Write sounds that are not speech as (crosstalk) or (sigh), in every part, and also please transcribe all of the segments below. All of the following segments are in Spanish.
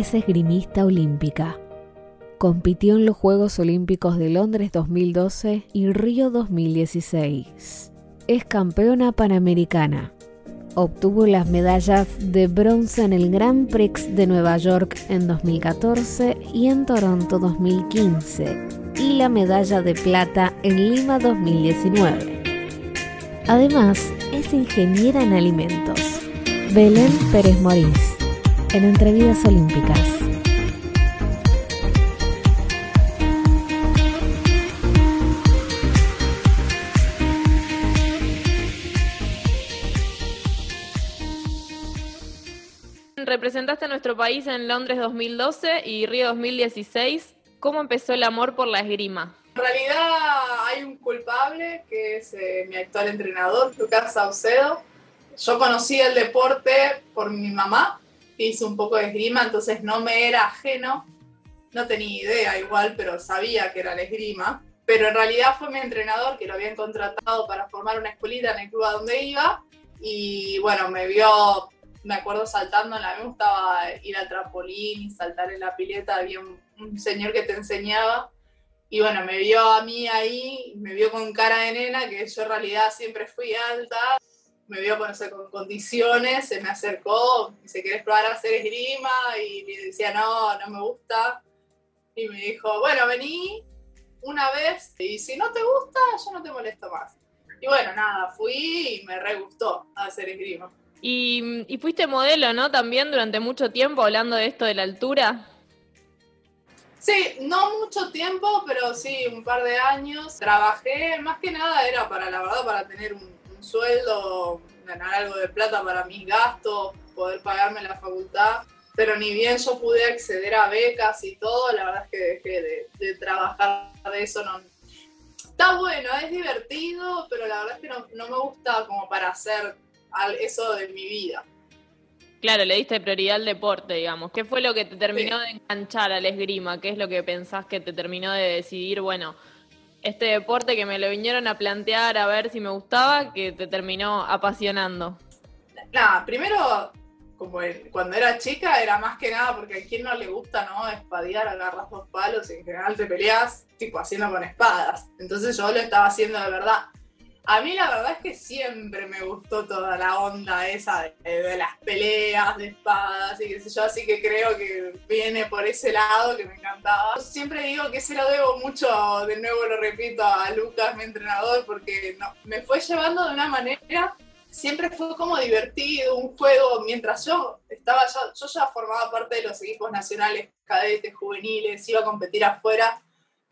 es esgrimista olímpica. Compitió en los Juegos Olímpicos de Londres 2012 y Río 2016. Es campeona panamericana. Obtuvo las medallas de bronce en el Grand Prix de Nueva York en 2014 y en Toronto 2015 y la medalla de plata en Lima 2019. Además, es ingeniera en alimentos. Belén Pérez Morís, en Entrevidas Olímpicas. Representaste a nuestro país en Londres 2012 y Río 2016. ¿Cómo empezó el amor por la esgrima? En realidad hay un culpable que es eh, mi actual entrenador, Lucas Saucedo. Yo conocí el deporte por mi mamá, hice un poco de esgrima, entonces no me era ajeno, no tenía idea igual, pero sabía que era la esgrima. Pero en realidad fue mi entrenador que lo habían contratado para formar una escuelita en el club a donde iba. Y bueno, me vio, me acuerdo saltando, a mí me gustaba ir al trampolín y saltar en la pileta, había un señor que te enseñaba y bueno, me vio a mí ahí, me vio con cara de nena, que yo en realidad siempre fui alta, me vio con, con condiciones, se me acercó, dice, ¿querés probar a hacer esgrima? Y le decía, no, no me gusta. Y me dijo, bueno, vení una vez y si no te gusta, yo no te molesto más. Y bueno, nada, fui y me re gustó hacer esgrima. Y, y fuiste modelo, ¿no? También durante mucho tiempo hablando de esto de la altura. Sí, no mucho tiempo, pero sí un par de años. Trabajé, más que nada era para, la verdad, para tener un, sueldo, ganar algo de plata para mis gastos, poder pagarme la facultad. Pero ni bien yo pude acceder a becas y todo, la verdad es que dejé de, trabajar de eso. No, está bueno, es divertido, pero la verdad es que no, no me gusta como para hacer eso de mi vida. Claro, le diste prioridad al deporte, digamos. ¿Qué fue lo que te terminó de enganchar al esgrima? ¿Qué es lo que pensás que te terminó de decidir, bueno, este deporte que me lo vinieron a plantear a ver si me gustaba, que te terminó apasionando? Nada, primero, como cuando era chica, era más que nada porque a quien no le gusta, ¿no? Espadear, agarras dos palos y en general te peleas, tipo, haciendo con espadas. Entonces yo lo estaba haciendo de verdad. A mí la verdad es que siempre me gustó toda la onda esa de, las peleas de espadas y qué sé yo, así que creo que viene por ese lado que me encantaba. siempre digo que se lo debo mucho, de nuevo lo repito, a Lucas, mi entrenador, porque no, me fue llevando de una manera, siempre fue como divertido, un juego, mientras yo estaba, ya, yo ya formaba parte de los equipos nacionales, cadetes, juveniles, iba a competir afuera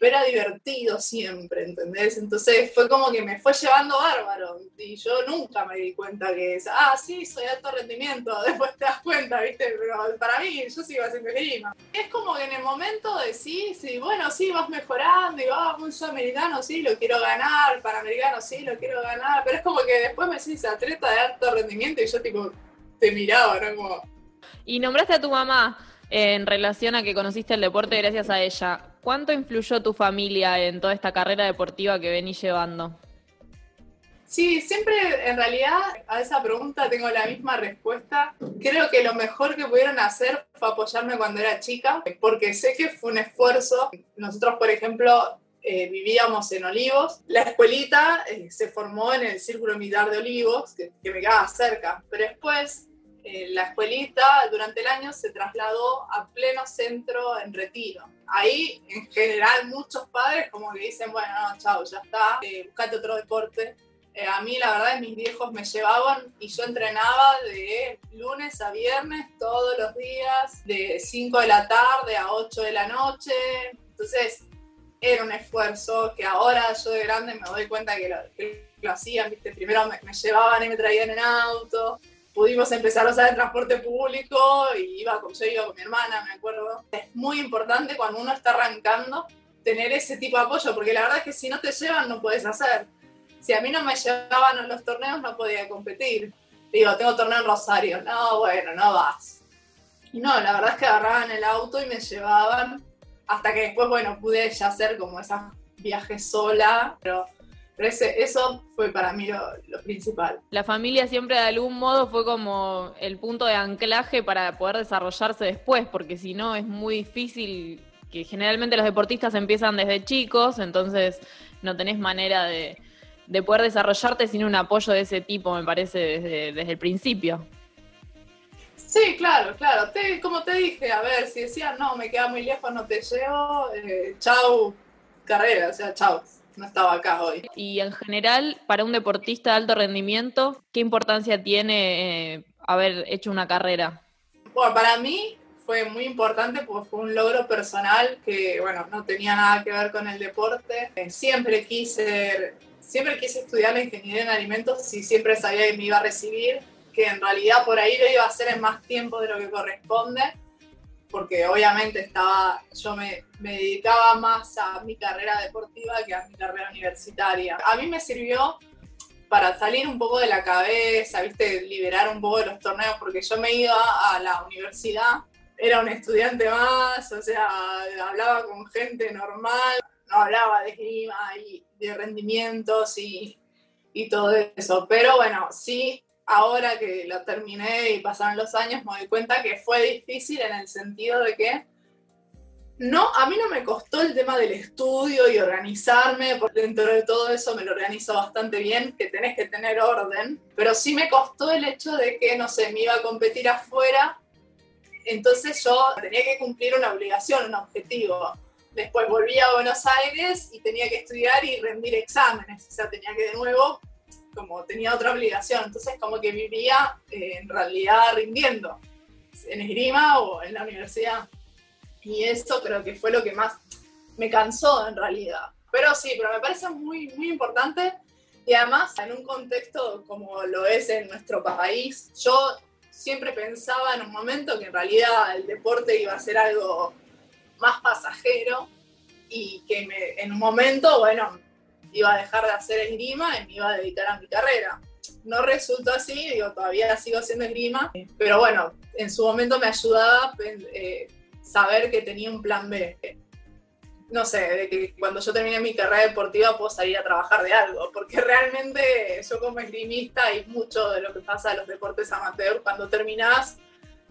pero era divertido siempre, ¿entendés? Entonces fue como que me fue llevando bárbaro y yo nunca me di cuenta que es, ah, sí, soy alto rendimiento, (laughs) después te das cuenta, ¿viste? Pero para mí yo sigo haciendo esgrima. Es como que en el momento de sí, sí, bueno, sí, vas mejorando y vas, un sudamericano, sí, lo quiero ganar, panamericano, sí, lo quiero ganar, pero es como que después me decís atleta de alto rendimiento y yo tipo te miraba, ¿no? Como... Y nombraste a tu mamá en relación a que conociste el deporte gracias a ella. ¿Cuánto influyó tu familia en toda esta carrera deportiva que venís llevando? Sí, siempre en realidad a esa pregunta tengo la misma respuesta. Creo que lo mejor que pudieron hacer fue apoyarme cuando era chica, porque sé que fue un esfuerzo. Nosotros, por ejemplo, eh, vivíamos en Olivos. La escuelita eh, se formó en el Círculo Militar de Olivos, que, que me quedaba cerca, pero después eh, la escuelita durante el año se trasladó a pleno centro en retiro. Ahí, en general, muchos padres como que dicen, bueno, no, chao, ya está, eh, buscate otro deporte. Eh, a mí, la verdad, mis viejos me llevaban y yo entrenaba de lunes a viernes todos los días, de 5 de la tarde a 8 de la noche. Entonces, era un esfuerzo que ahora yo de grande me doy cuenta que lo, hacían, ¿viste? Primero me, me llevaban y me traían en auto pudimos empezar a usar el transporte público y iba con, yo iba con mi hermana, me acuerdo. Es muy importante cuando uno está arrancando tener ese tipo de apoyo, porque la verdad es que si no te llevan no puedes hacer. Si a mí no me llevaban a los torneos no podía competir. Digo, tengo torneo en Rosario. No, bueno, no vas. Y no, la verdad es que agarraban el auto y me llevaban hasta que después, bueno, pude ya hacer como esos viajes sola, pero Pero ese, eso fue para mí lo, lo, principal. La familia siempre de algún modo fue como el punto de anclaje para poder desarrollarse después, porque si no es muy difícil, que generalmente los deportistas empiezan desde chicos, entonces no tenés manera de, de poder desarrollarte sin un apoyo de ese tipo, me parece, desde, desde el principio. Sí, claro, claro. como te dije, a ver, si decían, no, me queda muy lejos, no te llevo, eh, chau, carrera, o sea, chau, no estaba acá hoy. Y en general, para un deportista de alto rendimiento, ¿qué importancia tiene eh, haber hecho una carrera? Bueno, para mí fue muy importante porque fue un logro personal que, bueno, no tenía nada que ver con el deporte. Eh, siempre quise, siempre quise estudiar la ingeniería en alimentos y siempre sabía que me iba a recibir que en realidad por ahí lo iba a hacer en más tiempo de lo que corresponde, porque obviamente estaba, yo me, dedicaba más a mi carrera deportiva que a mi carrera universitaria. A mí me sirvió para salir un poco de la cabeza, ¿viste? liberar un poco de los torneos, porque yo me iba a la universidad, era un estudiante más, o sea, hablaba con gente normal, no hablaba de clima y de rendimientos y, y todo eso, pero bueno, sí ahora que lo terminé y pasaron los años, me doy cuenta que fue difícil en el sentido de que no, a mí no me costó el tema del estudio y organizarme, porque dentro de todo eso me lo organizo bastante bien, que tenés que tener orden, pero sí me costó el hecho de que, no sé, me iba a competir afuera, entonces yo tenía que cumplir una obligación, un objetivo. Después volví a Buenos Aires y tenía que estudiar y rendir exámenes, o sea, tenía que de nuevo como tenía otra obligación, entonces como que vivía eh, en realidad rindiendo en esgrima o en la universidad. Y eso creo que fue lo que más me cansó en realidad. Pero sí, pero me parece muy, muy importante y además en un contexto como lo es en nuestro país, yo siempre pensaba en un momento que en realidad el deporte iba a ser algo más pasajero y que en un momento, bueno, iba a dejar de hacer esgrima y me iba a dedicar a mi carrera. No resultó así, digo, todavía sigo haciendo esgrima, pero bueno, en su momento me ayudaba eh, saber que tenía un plan B. No sé, de que cuando yo termine mi carrera deportiva puedo salir a trabajar de algo, porque realmente yo como esgrimista y mucho de lo que pasa en los deportes amateur, cuando terminas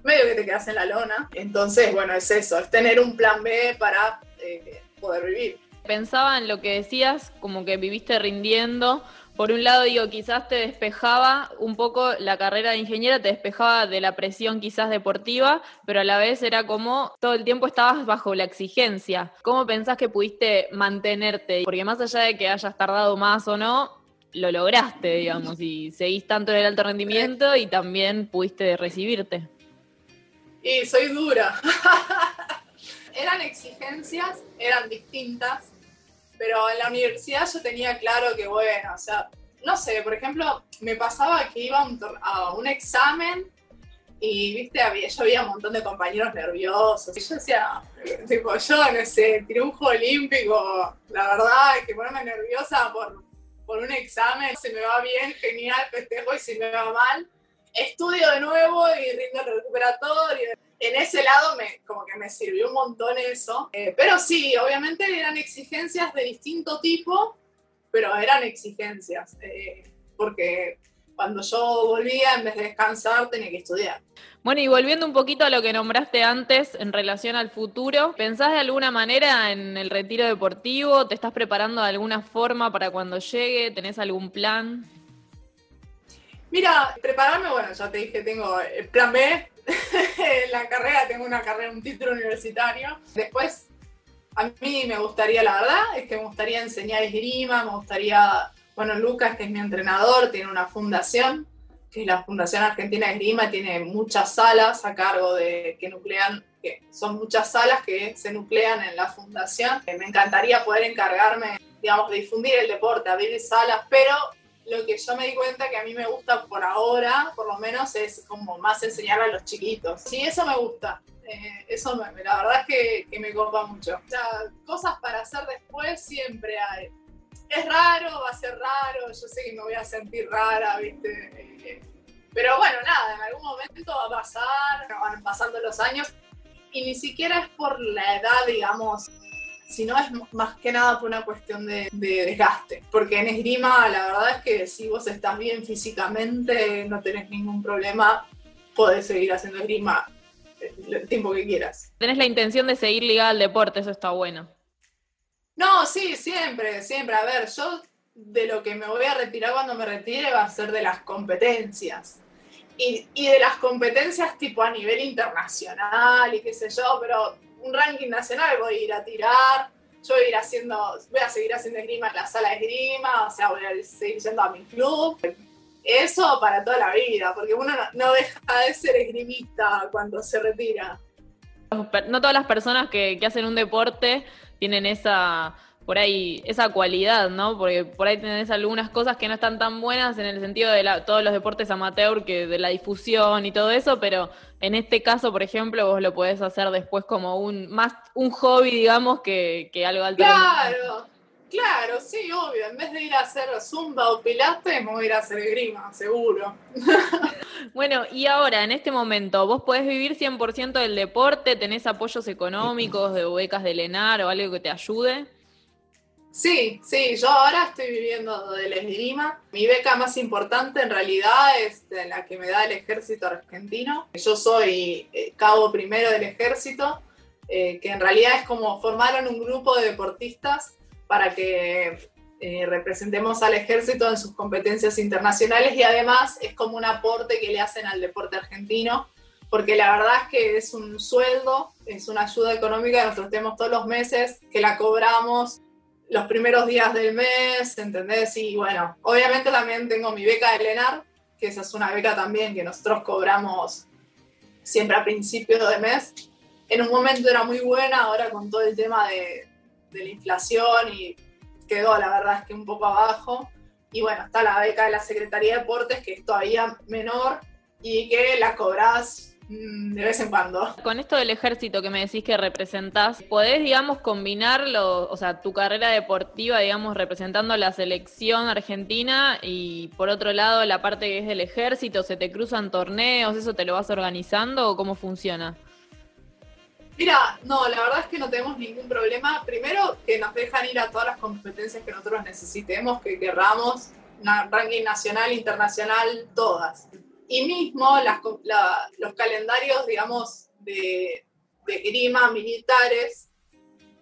medio que te quedas en la lona. Entonces, bueno, es eso, es tener un plan B para eh, poder vivir pensaba en lo que decías, como que viviste rindiendo. Por un lado, digo, quizás te despejaba un poco la carrera de ingeniera, te despejaba de la presión quizás deportiva, pero a la vez era como todo el tiempo estabas bajo la exigencia. ¿Cómo pensás que pudiste mantenerte? Porque más allá de que hayas tardado más o no, lo lograste, digamos, y seguís tanto en el alto rendimiento y también pudiste recibirte. Y soy dura. (laughs) eran exigencias, eran distintas, pero en la universidad yo tenía claro que, bueno, o sea, no sé, por ejemplo, me pasaba que iba a un, examen y, viste, había, yo había un montón de compañeros nerviosos. Y yo decía, tipo, yo en ese triunfo olímpico, la verdad es que ponerme nerviosa por, por un examen, si me va bien, genial, festejo, y si me va mal, estudio de nuevo y rindo el recuperatorio en ese lado me, como que me sirvió un montón eso. Eh, pero sí, obviamente eran exigencias de distinto tipo, pero eran exigencias, eh, porque cuando yo volvía, en vez de descansar, tenía que estudiar. Bueno, y volviendo un poquito a lo que nombraste antes en relación al futuro, ¿pensás de alguna manera en el retiro deportivo? ¿Te estás preparando de alguna forma para cuando llegue? ¿Tenés algún plan? Mira, prepararme, bueno, ya te dije, tengo el plan B, (laughs) la carrera, tengo una carrera, un título universitario. Después, a mí me gustaría, la verdad, es que me gustaría enseñar esgrima, me gustaría, bueno, Lucas, que es mi entrenador, tiene una fundación, que es la Fundación Argentina de Esgrima, tiene muchas salas a cargo de que nuclean, que son muchas salas que se nuclean en la fundación. Me encantaría poder encargarme, digamos, de difundir el deporte, abrir salas, pero lo que yo me di cuenta que a mí me gusta por ahora, por lo menos, es como más enseñar a los chiquitos. Sí, eso me gusta. Eh, eso me, la verdad es que, me copa mucho. O sea, cosas para hacer después siempre hay. Es raro, va a ser raro, yo sé que me voy a sentir rara, ¿viste? Eh, pero bueno, nada, en algún momento va a pasar, van pasando los años y ni siquiera es por la edad, digamos, sino es más que nada por una cuestión de, desgaste. Porque en esgrima la verdad es que si vos estás bien físicamente, no tenés ningún problema, podés seguir haciendo esgrima el tiempo que quieras. Tenés la intención de seguir ligada al deporte, eso está bueno. No, sí, siempre, siempre. A ver, yo de lo que me voy a retirar cuando me retire va a ser de las competencias. Y, y, de las competencias tipo a nivel internacional y qué sé yo, pero un ranking nacional voy a ir a tirar, yo voy a ir haciendo, voy a seguir haciendo esgrima en la sala de esgrima, o sea, voy a seguir yendo a mi club. Eso para toda la vida, porque uno no, deja de ser esgrimista cuando se retira. No todas las personas que, que hacen un deporte tienen esa por ahí esa cualidad, ¿no? Porque por ahí tenés algunas cosas que no están tan buenas en el sentido de todos los deportes amateur, que de la difusión y todo eso, pero en este caso, por ejemplo, vos lo podés hacer después como un más un hobby, digamos, que, que algo alternativo. Claro, claro, sí, obvio. En vez de ir a hacer zumba o pilates, me voy a ir a hacer grima, seguro. (laughs) bueno, y ahora, en este momento, ¿vos podés vivir 100% del deporte? ¿Tenés apoyos económicos de becas de Lenar o algo que te ayude? Sí, sí, yo ahora estoy viviendo del esgrima. Mi beca más importante en realidad es la que me da el ejército argentino. Yo soy eh, cabo primero del ejército, eh, que en realidad es como formaron un grupo de deportistas para que eh, representemos al ejército en sus competencias internacionales y además es como un aporte que le hacen al deporte argentino, porque la verdad es que es un sueldo, es una ayuda económica que nosotros tenemos todos los meses, que la cobramos los primeros días del mes, ¿entendés? Y bueno, obviamente también tengo mi beca de Lenar, que esa es una beca también que nosotros cobramos siempre a principio de mes. En un momento era muy buena, ahora con todo el tema de, de la inflación y quedó la verdad es que un poco abajo. Y bueno, está la beca de la Secretaría de Deportes, que es todavía menor y que la cobras de vez en cuando. Con esto del ejército que me decís que representás, ¿podés, digamos, combinarlo, o sea, tu carrera deportiva, digamos, representando la selección argentina y por otro lado la parte que es del ejército, se te cruzan torneos, eso te lo vas organizando o cómo funciona? Mira, no, la verdad es que no tenemos ningún problema. Primero, que nos dejan ir a todas las competencias que nosotros necesitemos, que querramos, ranking nacional, internacional, todas. Y mismo los calendarios, digamos, de, de grima militares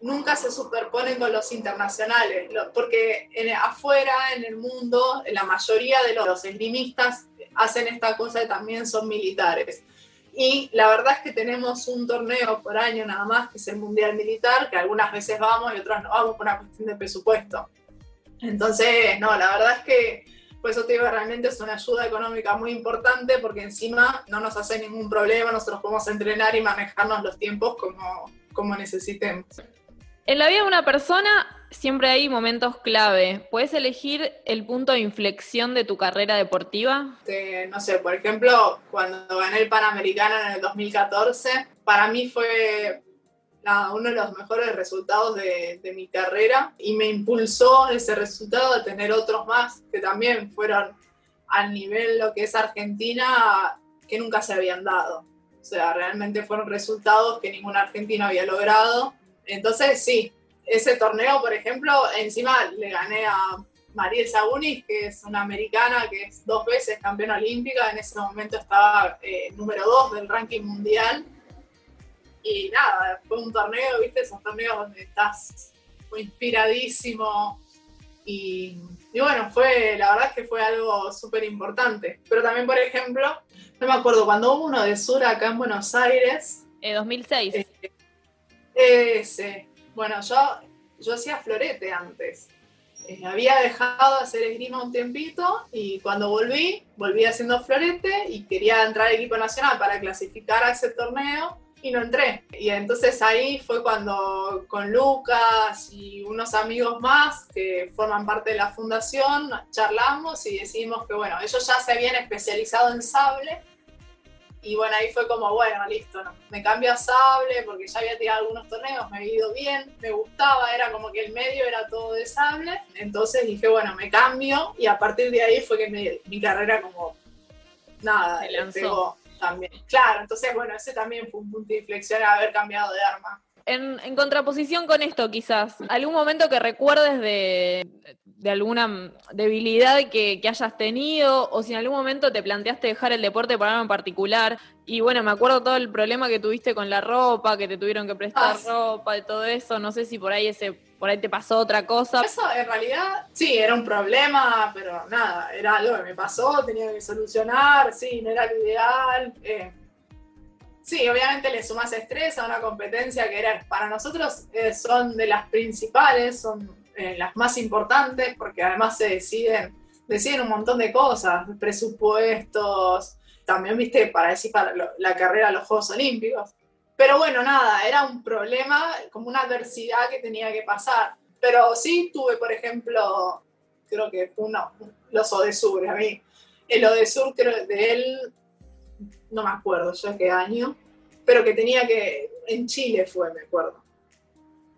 nunca se superponen con los internacionales, porque en, afuera, en el mundo, la mayoría de los esgrimistas hacen esta cosa y también son militares. Y la verdad es que tenemos un torneo por año nada más, que es el Mundial Militar, que algunas veces vamos y otras no vamos por una cuestión de presupuesto. Entonces, no, la verdad es que por eso te digo, realmente es una ayuda económica muy importante porque encima no nos hace ningún problema, nosotros podemos entrenar y manejarnos los tiempos como, como necesitemos. En la vida de una persona siempre hay momentos clave. ¿Puedes elegir el punto de inflexión de tu carrera deportiva? no sé, por ejemplo, cuando gané el Panamericano en el 2014, para mí fue uno de los mejores resultados de, mi carrera y me impulsó ese resultado a tener otros más que también fueron al nivel lo que es Argentina que nunca se habían dado. O sea, realmente fueron resultados que ningún argentino había logrado. Entonces, sí, ese torneo, por ejemplo, encima le gané a Mariel Sagunis, que es una americana que es dos veces campeona olímpica, en ese momento estaba eh, número dos del ranking mundial y nada, fue un torneo, viste, esos torneos donde estás muy inspiradísimo. Y, bueno, fue, la verdad es que fue algo súper importante. Pero también, por ejemplo, no me acuerdo, cuando hubo uno de Sur acá en Buenos Aires. En 2006. Eh, ese. Bueno, yo, yo hacía florete antes. Eh, había dejado de hacer esgrima un tiempito y cuando volví, volví haciendo florete y quería entrar al equipo nacional para clasificar a ese torneo y no entré. Y entonces ahí fue cuando con Lucas y unos amigos más que forman parte de la fundación charlamos y decidimos que bueno, ellos ya se habían especializado en sable y bueno, ahí fue como, bueno, listo, ¿no? me cambio a sable porque ya había tirado algunos torneos, me había ido bien, me gustaba, era como que el medio era todo de sable, entonces dije, bueno, me cambio y a partir de ahí fue que mi carrera como, nada, se lanzó también. Claro, entonces, bueno, ese también fue un punto de inflexión haber cambiado de arma. En, contraposición con esto, quizás, algún momento que recuerdes de, alguna debilidad que, hayas tenido, o si en algún momento te planteaste dejar el deporte por algo en particular. Y bueno, me acuerdo todo el problema que tuviste con la ropa, que te tuvieron que prestar ah, ropa y todo eso. No sé si por ahí ese, por ahí te pasó otra cosa. Eso en realidad sí, era un problema, pero nada, era algo que me pasó, tenía que solucionar, sí, no era lo ideal. Eh Sí, obviamente le sumas estrés a una competencia que era, para nosotros eh, son de las principales, son eh, las más importantes, porque además se deciden, deciden un montón de cosas, presupuestos, también, viste, para decir para la carrera a los Juegos Olímpicos. Pero bueno, nada, era un problema, como una adversidad que tenía que pasar. Pero sí tuve, por ejemplo, creo que uno, los Odesur, a mí, el Odesur creo de él no me acuerdo ya qué año, pero que tenía que, en Chile fue, me acuerdo.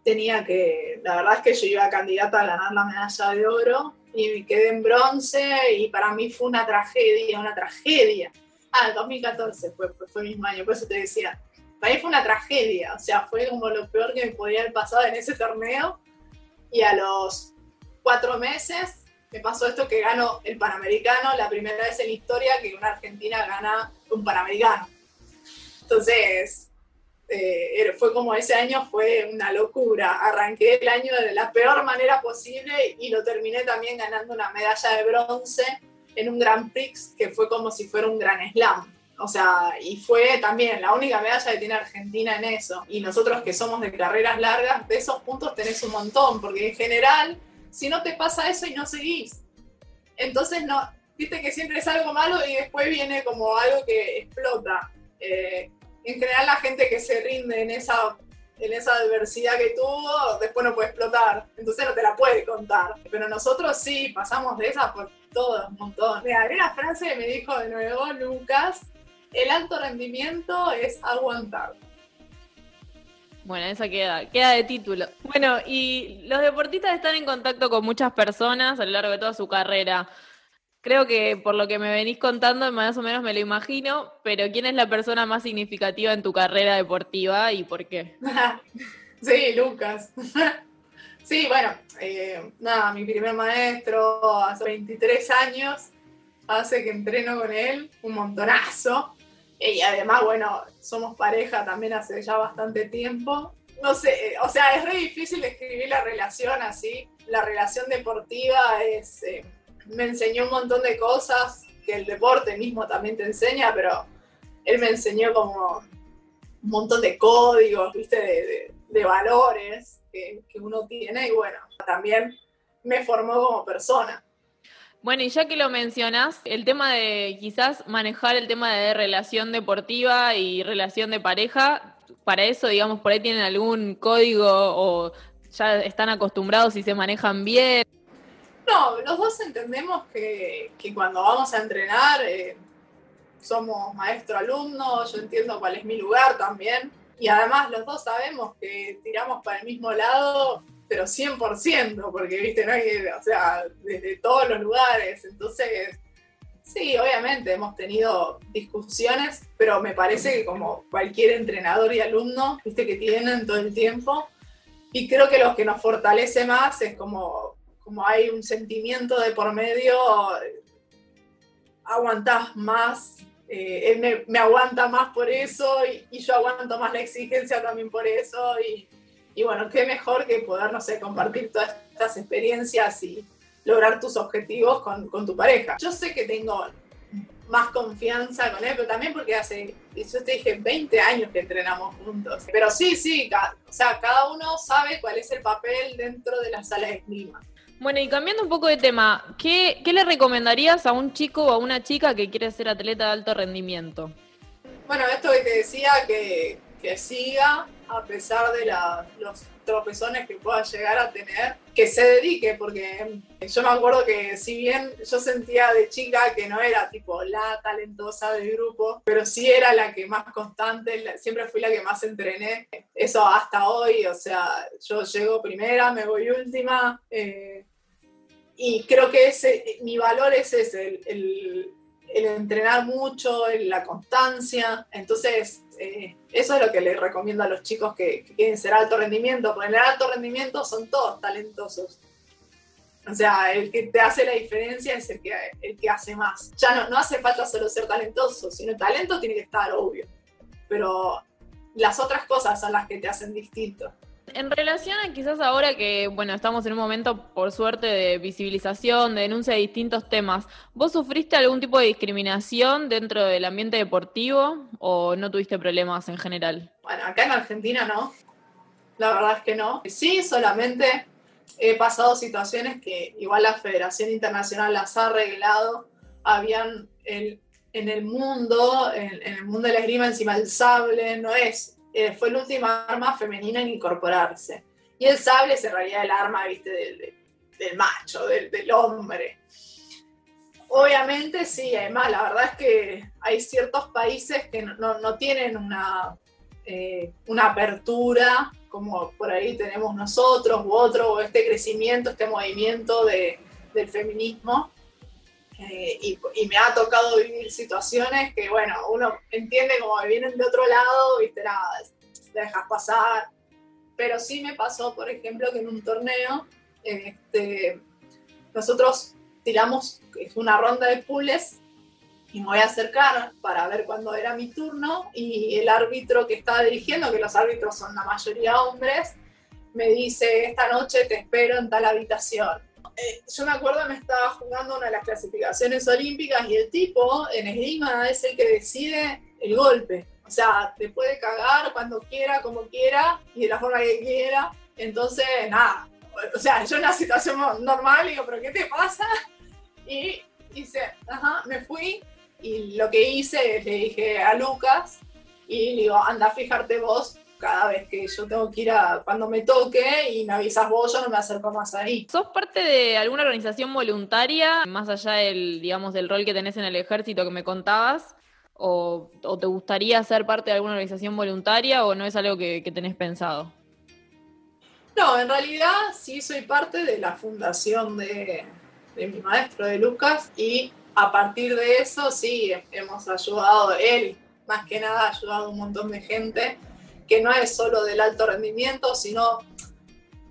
Tenía que, la verdad es que yo iba candidata a ganar la medalla de oro y quedé en bronce y para mí fue una tragedia, una tragedia. Ah, el 2014 fue, fue el mismo año, por eso te decía. Para mí fue una tragedia, o sea, fue como lo peor que me podía haber pasado en ese torneo. Y a los cuatro meses me pasó esto que gano el Panamericano, la primera vez en la historia que una argentina gana un Panamericano. Entonces, eh, fue como ese año fue una locura. Arranqué el año de la peor manera posible y lo terminé también ganando una medalla de bronce en un Grand Prix que fue como si fuera un Gran Slam. O sea, y fue también la única medalla que tiene Argentina en eso. Y nosotros que somos de carreras largas, de esos puntos tenés un montón, porque en general si no te pasa eso y no seguís. Entonces, no, viste que siempre es algo malo y después viene como algo que explota. Eh, en general, la gente que se rinde en esa, en esa adversidad que tuvo, después no puede explotar. Entonces no te la puede contar. Pero nosotros sí, pasamos de esa por todo, un montón. Mira, hay una frase que me dijo de nuevo Lucas, el alto rendimiento es aguantar. Bueno, esa queda, queda de título. Bueno, y los deportistas están en contacto con muchas personas a lo largo de toda su carrera. Creo que por lo que me venís contando, más o menos me lo imagino, pero ¿quién es la persona más significativa en tu carrera deportiva y por qué? (laughs) sí, Lucas. (laughs) sí, bueno, eh, nada, mi primer maestro hace 23 años, hace que entreno con él un montonazo. Y además, bueno, somos pareja también hace ya bastante tiempo. No sé, o sea, es re difícil describir la relación así. La relación deportiva es, eh, me enseñó un montón de cosas que el deporte mismo también te enseña, pero él me enseñó como un montón de códigos, viste, de, valores que, que uno tiene y bueno, también me formó como persona. Bueno, y ya que lo mencionas, el tema de quizás manejar el tema de relación deportiva y relación de pareja, para eso, digamos, por ahí tienen algún código o ya están acostumbrados y se manejan bien. No, los dos entendemos que, cuando vamos a entrenar eh, somos maestro-alumno, yo entiendo cuál es mi lugar también, y además los dos sabemos que tiramos para el mismo lado pero 100%, porque, viste, no hay, o sea, desde todos los lugares. Entonces, sí, obviamente hemos tenido discusiones, pero me parece que como cualquier entrenador y alumno, viste, que tienen todo el tiempo. Y creo que lo que nos fortalece más es como, como hay un sentimiento de por medio, aguantás más, eh, él me, aguanta más por eso y, y, yo aguanto más la exigencia también por eso. Y, y bueno, qué mejor que poder, no sé, compartir todas estas experiencias y lograr tus objetivos con, con tu pareja. Yo sé que tengo más confianza con él, pero también porque hace, yo te dije, 20 años que entrenamos juntos. Pero sí, sí, o sea, cada uno sabe cuál es el papel dentro de la sala de clima. Bueno, y cambiando un poco de tema, ¿qué, ¿qué, le recomendarías a un chico o a una chica que quiere ser atleta de alto rendimiento? Bueno, esto que te decía, que, que siga, a pesar de los tropezones que pueda llegar a tener, que se dedique, porque yo me acuerdo que si bien yo sentía de chica que no era tipo la talentosa del grupo, pero sí era la que más constante, siempre fui la que más entrené, eso hasta hoy, o sea, yo llego primera, me voy última, eh, y creo que ese, mi valor es ese, el entrenar mucho, la constancia. Entonces, eh, eso es lo que les recomiendo a los chicos que, quieren ser alto rendimiento, porque en el alto rendimiento son todos talentosos. O sea, el que te hace la diferencia es el que, el que hace más. Ya no, no hace falta solo ser talentoso, sino el talento tiene que estar, obvio. Pero las otras cosas son las que te hacen distinto. En relación a quizás ahora que, bueno, estamos en un momento, por suerte, de visibilización, de denuncia de distintos temas, ¿vos sufriste algún tipo de discriminación dentro del ambiente deportivo o no tuviste problemas en general? Bueno, acá en Argentina no. La verdad es que no. Sí, solamente he pasado situaciones que igual la Federación Internacional las ha arreglado. Habían el, en el mundo, en, en el mundo de la esgrima encima el sable, no es eh, fue la última arma femenina en incorporarse. Y el sable es en realidad el arma, viste, del, macho, del, hombre. Obviamente sí, además la verdad es que hay ciertos países que no, tienen una, eh, una apertura como por ahí tenemos nosotros u otro, o este crecimiento, este movimiento del feminismo. Eh, y, me ha tocado vivir situaciones que, bueno, uno entiende como vienen de otro lado, viste, nada, dejas pasar. Pero sí me pasó, por ejemplo, que en un torneo, este, nosotros tiramos una ronda de pules y me voy a acercar para ver cuándo era mi turno y el árbitro que estaba dirigiendo, que los árbitros son la mayoría hombres, me dice, esta noche te espero en tal habitación eh, yo me acuerdo me estaba jugando una de las clasificaciones olímpicas y el tipo en esgrima es el que decide el golpe. O sea, te puede cagar cuando quiera, como quiera y de la forma que quiera. Entonces, nada. O sea, yo en una situación normal digo, ¿pero qué te pasa? Y dice, ajá, me fui y lo que hice le dije a Lucas y le digo, anda fijarte vos cada vez que yo tengo que ir a cuando me toque y me avisas vos, yo no me acerco más ahí. ¿Sos parte de alguna organización voluntaria, más allá del, digamos, del rol que tenés en el ejército que me contabas? ¿O, te gustaría ser parte de alguna organización voluntaria o no es algo que, tenés pensado? No, en realidad sí soy parte de la fundación de, de mi maestro, de Lucas, y a partir de eso sí hemos ayudado, él más que nada ha ayudado a un montón de gente que no es solo del alto rendimiento, sino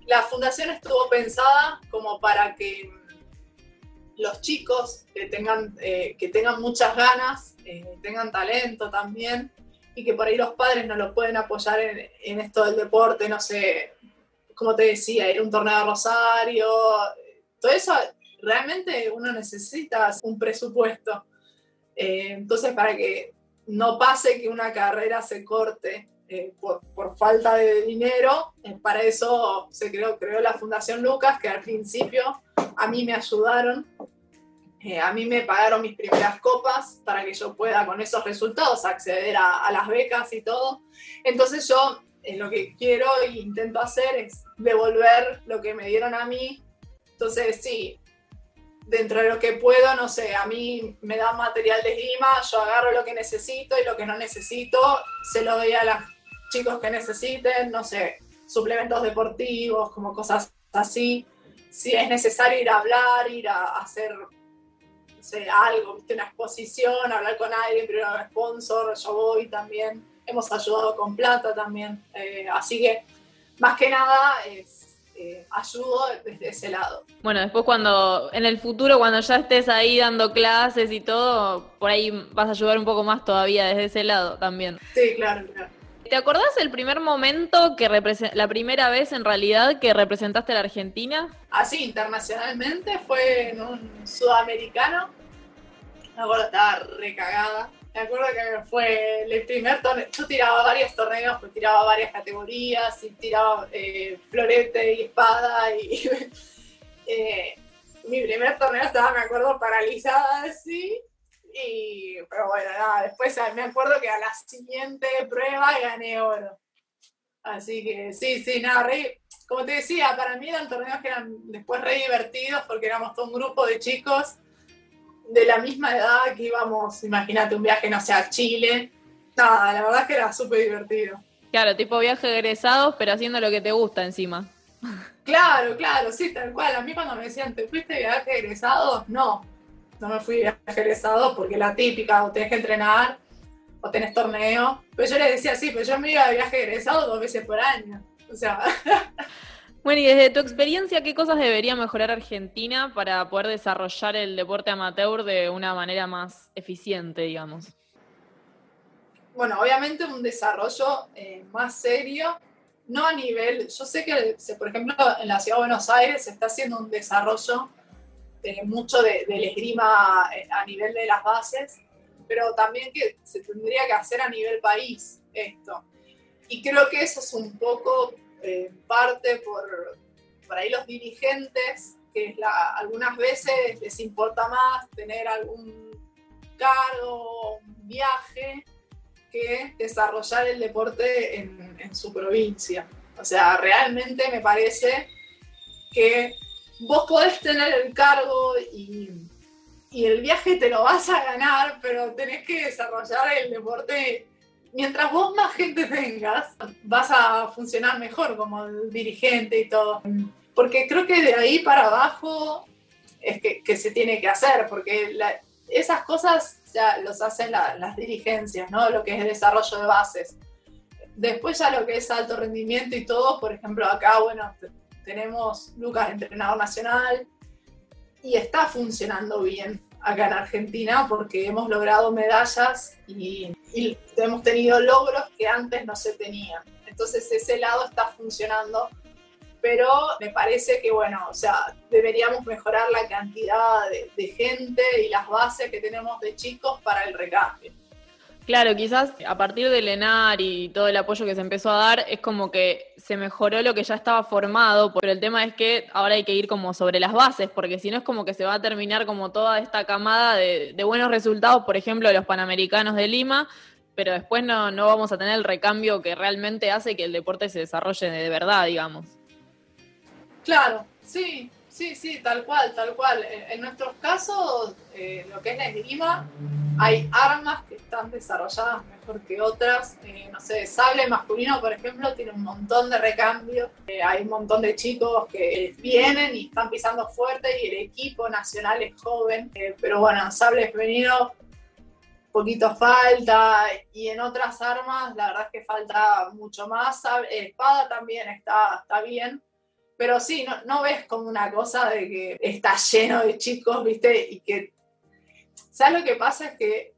la fundación estuvo pensada como para que los chicos que tengan, eh, que tengan muchas ganas, eh, tengan talento también, y que por ahí los padres no lo pueden apoyar en, esto del deporte, no sé, como te decía, ir a un torneo de Rosario, todo eso realmente uno necesita un presupuesto. Eh, entonces, para que no pase que una carrera se corte eh, por, falta de dinero. Eh, para eso se creó, creó la Fundación Lucas, que al principio a mí me ayudaron. Eh, a mí me pagaron mis primeras copas para que yo pueda con esos resultados acceder a, a las becas y todo. Entonces yo lo que quiero e intento hacer es devolver lo que me dieron a mí. Entonces sí, dentro de lo que puedo, no sé, a mí me dan material de esgrima, yo agarro lo que necesito y lo que no necesito se lo doy a las chicos que necesiten, no sé, suplementos deportivos, como cosas así. Si es necesario ir a hablar, ir a hacer no sé, algo, ¿viste? una exposición, hablar con alguien, primero un sponsor, yo voy también. Hemos ayudado con plata también. Eh, así que, más que nada, es, eh, ayudo desde ese lado. Bueno, después cuando, en el futuro, cuando ya estés ahí dando clases y todo, por ahí vas a ayudar un poco más todavía desde ese lado también. Sí, claro, claro. ¿Te acordás el primer momento que la primera vez en realidad que representaste a la Argentina? Así, internacionalmente, fue en un sudamericano. Me acuerdo, estaba recagada. Me acuerdo que fue el primer torneo. Yo tiraba varios torneos, pues tiraba varias categorías y tiraba eh, florete y espada. Y (laughs) eh, mi primer torneo estaba, me acuerdo, paralizada así y, pero bueno, nada, después me acuerdo que a la siguiente prueba gané oro. Así que sí, sí, nada, re, como te decía, para mí eran torneos que eran después re divertidos porque éramos todo un grupo de chicos de la misma edad que íbamos, imagínate, un viaje, no sé, a Chile. Nada, la verdad es que era súper divertido. Claro, tipo viaje egresados, pero haciendo lo que te gusta encima. (laughs) Claro, claro, sí, tal cual. A mí cuando me decían, ¿te fuiste de viaje egresados? No, no me fui viaje egresado porque la típica, o tenés que entrenar, o tenés torneo. Pero yo le decía, sí, pero yo me iba de viaje egresado dos veces por año. O sea. (laughs) Bueno, y desde tu experiencia, ¿qué cosas debería mejorar Argentina para poder desarrollar el deporte amateur de una manera más eficiente, digamos? Bueno, obviamente un desarrollo eh, más serio, no a nivel, yo sé que, por ejemplo, en la Ciudad de Buenos Aires se está haciendo un desarrollo de mucho de, del esgrima eh, a nivel de las bases, pero también que se tendría que hacer a nivel país esto. Y creo que eso es un poco eh, parte por, por ahí los dirigentes, que la, algunas veces les importa más tener algún cargo, un viaje, que desarrollar el deporte en, en su provincia. O sea, realmente me parece que vos podés tener el cargo y, y, el viaje te lo vas a ganar, pero tenés que desarrollar el deporte mientras vos más gente tengas, vas a funcionar mejor como dirigente y todo. Porque creo que de ahí para abajo es que, que se tiene que hacer, porque esas cosas ya los hacen las dirigencias, ¿no? Lo que es el desarrollo de bases. Después ya lo que es alto rendimiento y todo, por ejemplo, acá, bueno, tenemos Lucas, entrenador nacional, y está funcionando bien acá en Argentina porque hemos logrado medallas y, hemos tenido logros que antes no se tenían. Entonces ese lado está funcionando, pero me parece que, bueno, o sea, deberíamos mejorar la cantidad de, de gente y las bases que tenemos de chicos para el recambio. Claro, quizás a partir del ENAR y todo el apoyo que se empezó a dar, es como que se mejoró lo que ya estaba formado, pero el tema es que ahora hay que ir como sobre las bases, porque si no es como que se va a terminar como toda esta camada de, buenos resultados, por ejemplo, de los Panamericanos de Lima, pero después no, no vamos a tener el recambio que realmente hace que el deporte se desarrolle de verdad, digamos. Claro, sí, sí, sí, tal cual, tal cual. En, nuestros casos, eh, lo que es la esgrima, hay armas que están desarrolladas mejor que otras. Eh, no sé, sable masculino, por ejemplo, tiene un montón de recambio. Eh, hay un montón de chicos que vienen y están pisando fuerte y el equipo nacional es joven. Eh, pero bueno, sable femenino, poquito falta. Y en otras armas, la verdad es que falta mucho más. espada también está, está bien. Pero sí, no, no ves como una cosa de que está lleno de chicos, ¿viste? Y que ¿Sabes lo que pasa? Es que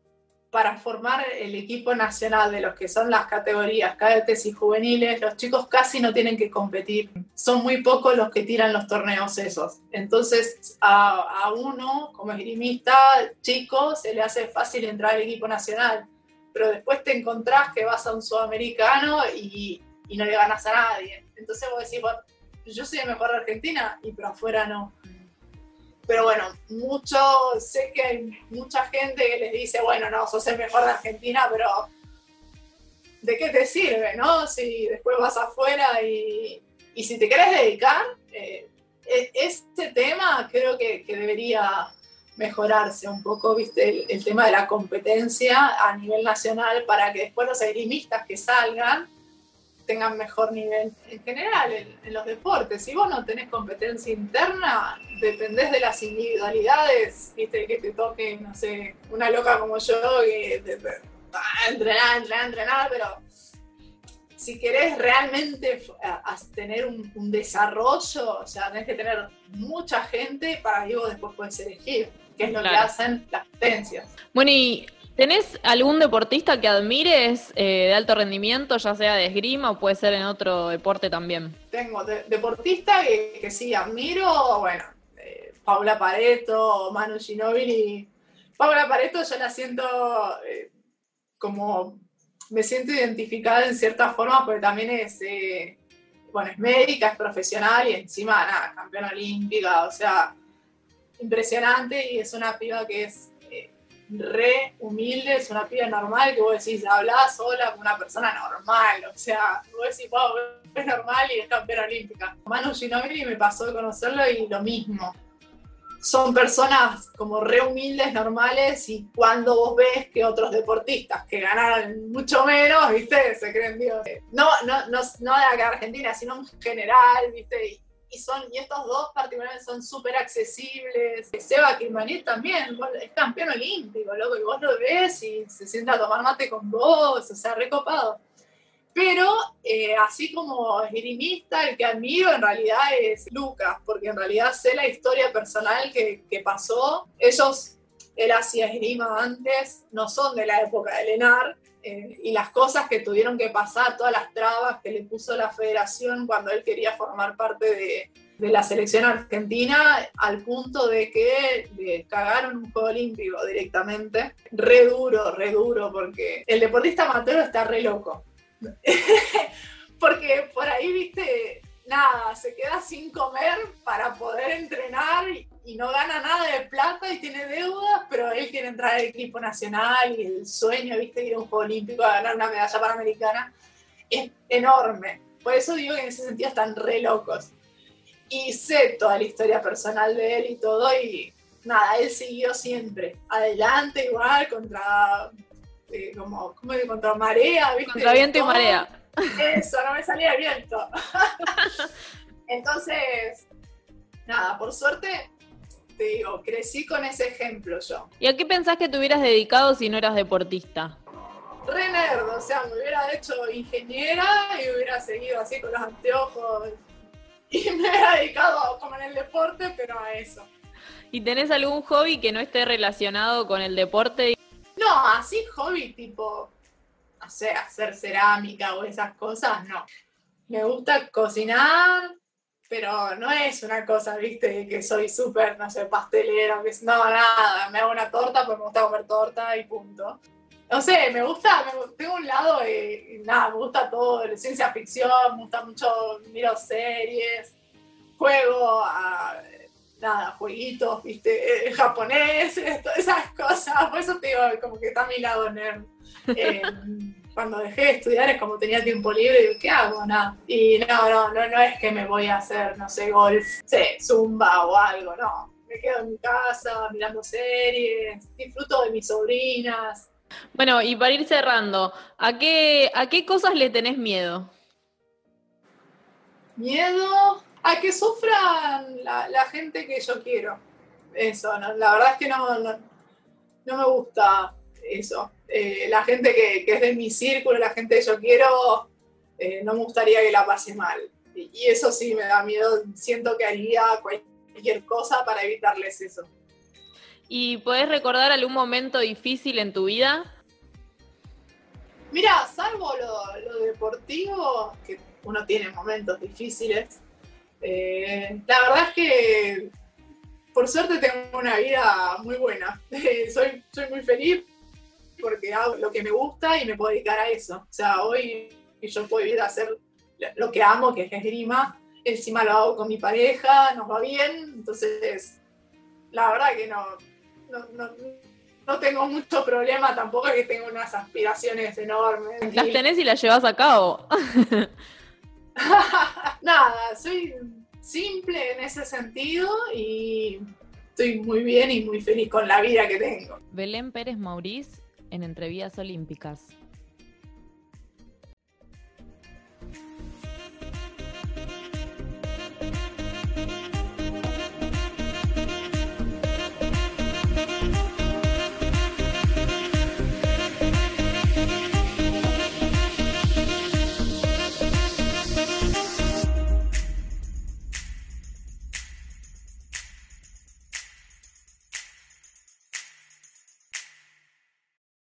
para formar el equipo nacional de los que son las categorías cadetes y juveniles, los chicos casi no tienen que competir. Son muy pocos los que tiran los torneos esos. Entonces, a, uno, como esgrimista chico, se le hace fácil entrar al equipo nacional. Pero después te encontrás que vas a un sudamericano y, y no le ganas a nadie. Entonces vos decís, bueno, yo soy el mejor de Argentina, y pero afuera no. Pero bueno, mucho, sé que hay mucha gente que les dice, bueno, no, sos el mejor de Argentina, pero ¿de qué te sirve, no? Si después vas afuera y, y si te querés dedicar, eh, este tema creo que, que, debería mejorarse un poco, viste, el, el, tema de la competencia a nivel nacional para que después los agrimistas que salgan tengan mejor nivel. En general, en, los deportes, si vos no tenés competencia interna, dependés de las individualidades, viste, que te toque, no sé, una loca como yo, que ah, entrenar, entrenar, entrenar, pero si querés realmente tener un, desarrollo, o sea, tenés que tener mucha gente para que vos después puedes elegir, que es lo que hacen las potencias. Bueno, y ¿Tenés algún deportista que admires eh, de alto rendimiento, ya sea de esgrima o puede ser en otro deporte también? Tengo deportista que, sí admiro, bueno, eh, Paula Pareto, Manu Ginóbili. Paula Pareto yo la siento eh, como, me siento identificada en cierta forma porque también es, bueno, es médica, es profesional y encima, nada, campeona olímpica, o sea, impresionante y es una piba que es re humilde, es una piba normal que vos decís, hablas sola con una persona normal, o sea, vos decís, wow, es normal y es campeona olímpica. Manu Ginobili me pasó de conocerlo y lo mismo. Son personas como re humildes, normales, y cuando vos ves que otros deportistas que ganaron mucho menos, viste, se creen Dios. No, no, no, no de acá Argentina, sino en general, viste, son y estos dos particularmente son súper accesibles. Seba Kirmanet también es campeón olímpico, loco, y vos lo ves y se sienta a tomar mate con vos, o sea, recopado. Pero eh, así como esgrimista, el que admiro en realidad es Lucas, porque en realidad sé la historia personal que, que pasó. Ellos, él hacía esgrima antes, no son de la época de Lenar, eh, y las cosas que tuvieron que pasar, todas las trabas que le puso la federación cuando él quería formar parte de, de la selección argentina, al punto de que le cagaron un juego olímpico directamente. Re duro, re duro, porque el deportista amateur está re loco. (laughs) porque por ahí, viste, nada, se queda sin comer para poder entrenar no gana nada de plata y tiene deudas, pero él quiere entrar al equipo nacional y el sueño, viste, ir a un juego olímpico a ganar una medalla panamericana es enorme. Por eso digo que en ese sentido están re locos. Y sé toda la historia personal de él y todo, y nada, él siguió siempre adelante, igual, contra, eh, como, ¿cómo contra marea, ¿viste? Contra viento y marea. Eso, no me salía viento. (laughs) Entonces, nada, por suerte, te digo, crecí con ese ejemplo yo. ¿Y a qué pensás que te hubieras dedicado si no eras deportista? Re nerd, o sea, me hubiera hecho ingeniera y hubiera seguido así con los anteojos y (laughs) me hubiera dedicado como en el deporte, pero a eso. ¿Y tenés algún hobby que no esté relacionado con el deporte? No, así hobby tipo no sé, hacer cerámica o esas cosas, no. Me gusta cocinar, pero no es una cosa, viste, que soy súper, no sé, pastelera, que no, nada, me hago una torta porque me gusta comer torta y punto. No sé, me gusta, tengo un lado, nada, me gusta todo, ciencia ficción, me gusta mucho, miro series, juego a, nada, jueguitos, viste, eh, japoneses, (laughs) todas esas cosas, por eso te digo, como que está a mi lado nerd. (laughs) Eh, cuando dejé de estudiar es como tenía tiempo libre y digo, ¿qué hago? Nada. Y no, no, no, no es que me voy a hacer, no sé, golf, sé, zumba o algo, no. Me quedo en mi casa mirando series, disfruto de mis sobrinas. Bueno, y para ir cerrando, ¿a qué, a qué cosas le tenés miedo? Miedo a que sufran la, gente que yo quiero. Eso, la verdad es que no, no, no me gusta eso. Eh, la gente que, es de mi círculo, la gente que yo quiero, eh, no me gustaría que la pase mal. Y, eso sí me da miedo, siento que haría cualquier cosa para evitarles eso. ¿Y podés recordar algún momento difícil en tu vida? Mira, salvo lo, deportivo, que uno tiene momentos difíciles, eh, la verdad es que por suerte tengo una vida muy buena. (laughs) soy, soy muy feliz, porque hago lo que me gusta y me puedo dedicar a eso. O sea, hoy yo puedo ir a hacer lo que amo, que es esgrima, encima lo hago con mi pareja, nos va bien, entonces la verdad que no, no, tengo mucho problema, tampoco que tengo unas aspiraciones enormes. Las tenés y las llevas a cabo. (laughs) Nada, soy simple en ese sentido y estoy muy bien y muy feliz con la vida que tengo. Belén Pérez Mauriz en Entrevías Olímpicas.